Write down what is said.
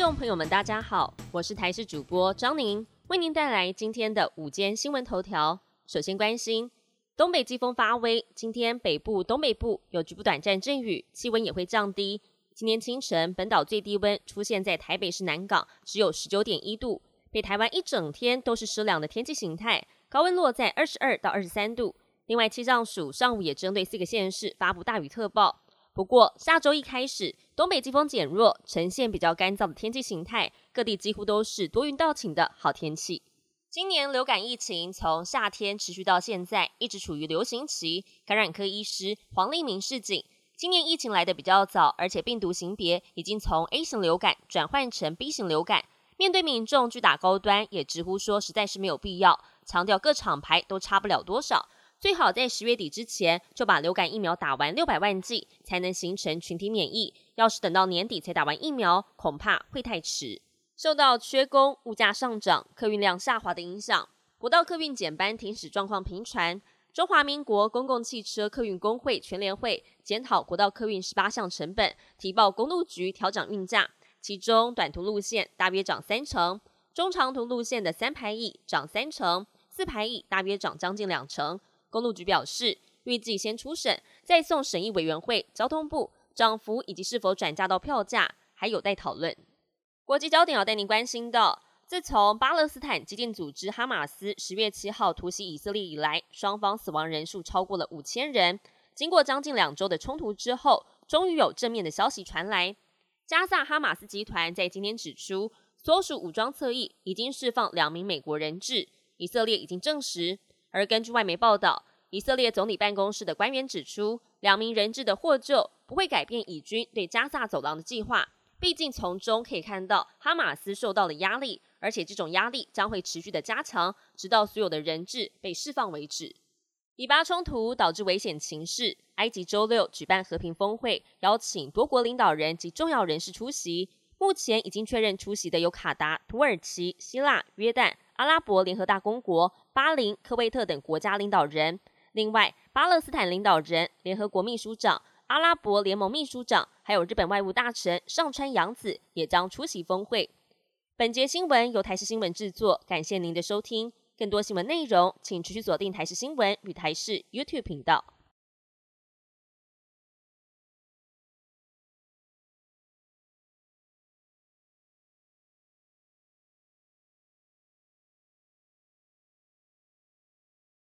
观众朋友们，大家好，我是台视主播张宁，为您带来今天的午间新闻头条。首先关心东北季风发威，今天北部、东北部有局部短暂阵雨，气温也会降低。今天清晨，本岛最低温出现在台北市南港，只有十九点一度。北台湾一整天都是湿凉的天气形态，高温落在二十二到二十三度。另外，气象署上午也针对四个县市发布大雨特报。不过，下周一开始，东北季风减弱，呈现比较干燥的天气形态，各地几乎都是多云到晴的好天气。今年流感疫情从夏天持续到现在，一直处于流行期。感染科医师黄立明示警，今年疫情来的比较早，而且病毒型别已经从 A 型流感转换成 B 型流感。面对民众巨打高端，也直呼说实在是没有必要，强调各厂牌都差不了多少。最好在十月底之前就把流感疫苗打完六百万剂，才能形成群体免疫。要是等到年底才打完疫苗，恐怕会太迟。受到缺工、物价上涨、客运量下滑的影响，国道客运减班停驶状况频传。中华民国公共汽车客运工会全联会检讨国道客运十八项成本，提报公路局调整运价，其中短途路线大约涨三成，中长途路线的三排椅涨三成，四排椅大约涨将近两成。公路局表示，预计先初审，再送审议委员会、交通部，涨幅以及是否转嫁到票价还有待讨论。国际焦点要带您关心的，自从巴勒斯坦激进组织哈马斯十月七号突袭以色列以来，双方死亡人数超过了五千人。经过将近两周的冲突之后，终于有正面的消息传来。加萨哈马斯集团在今天指出，所属武装侧翼已经释放两名美国人质，以色列已经证实。而根据外媒报道，以色列总理办公室的官员指出，两名人质的获救不会改变以军对加萨走廊的计划。毕竟从中可以看到哈马斯受到了压力，而且这种压力将会持续的加强，直到所有的人质被释放为止。以巴冲突导致危险情势，埃及周六举办和平峰会，邀请多国领导人及重要人士出席。目前已经确认出席的有卡达、土耳其、希腊、约旦。阿拉伯联合大公国、巴林、科威特等国家领导人，另外巴勒斯坦领导人、联合国秘书长、阿拉伯联盟秘书长，还有日本外务大臣上川洋子也将出席峰会。本节新闻由台视新闻制作，感谢您的收听。更多新闻内容，请持续锁定台视新闻与台视 YouTube 频道。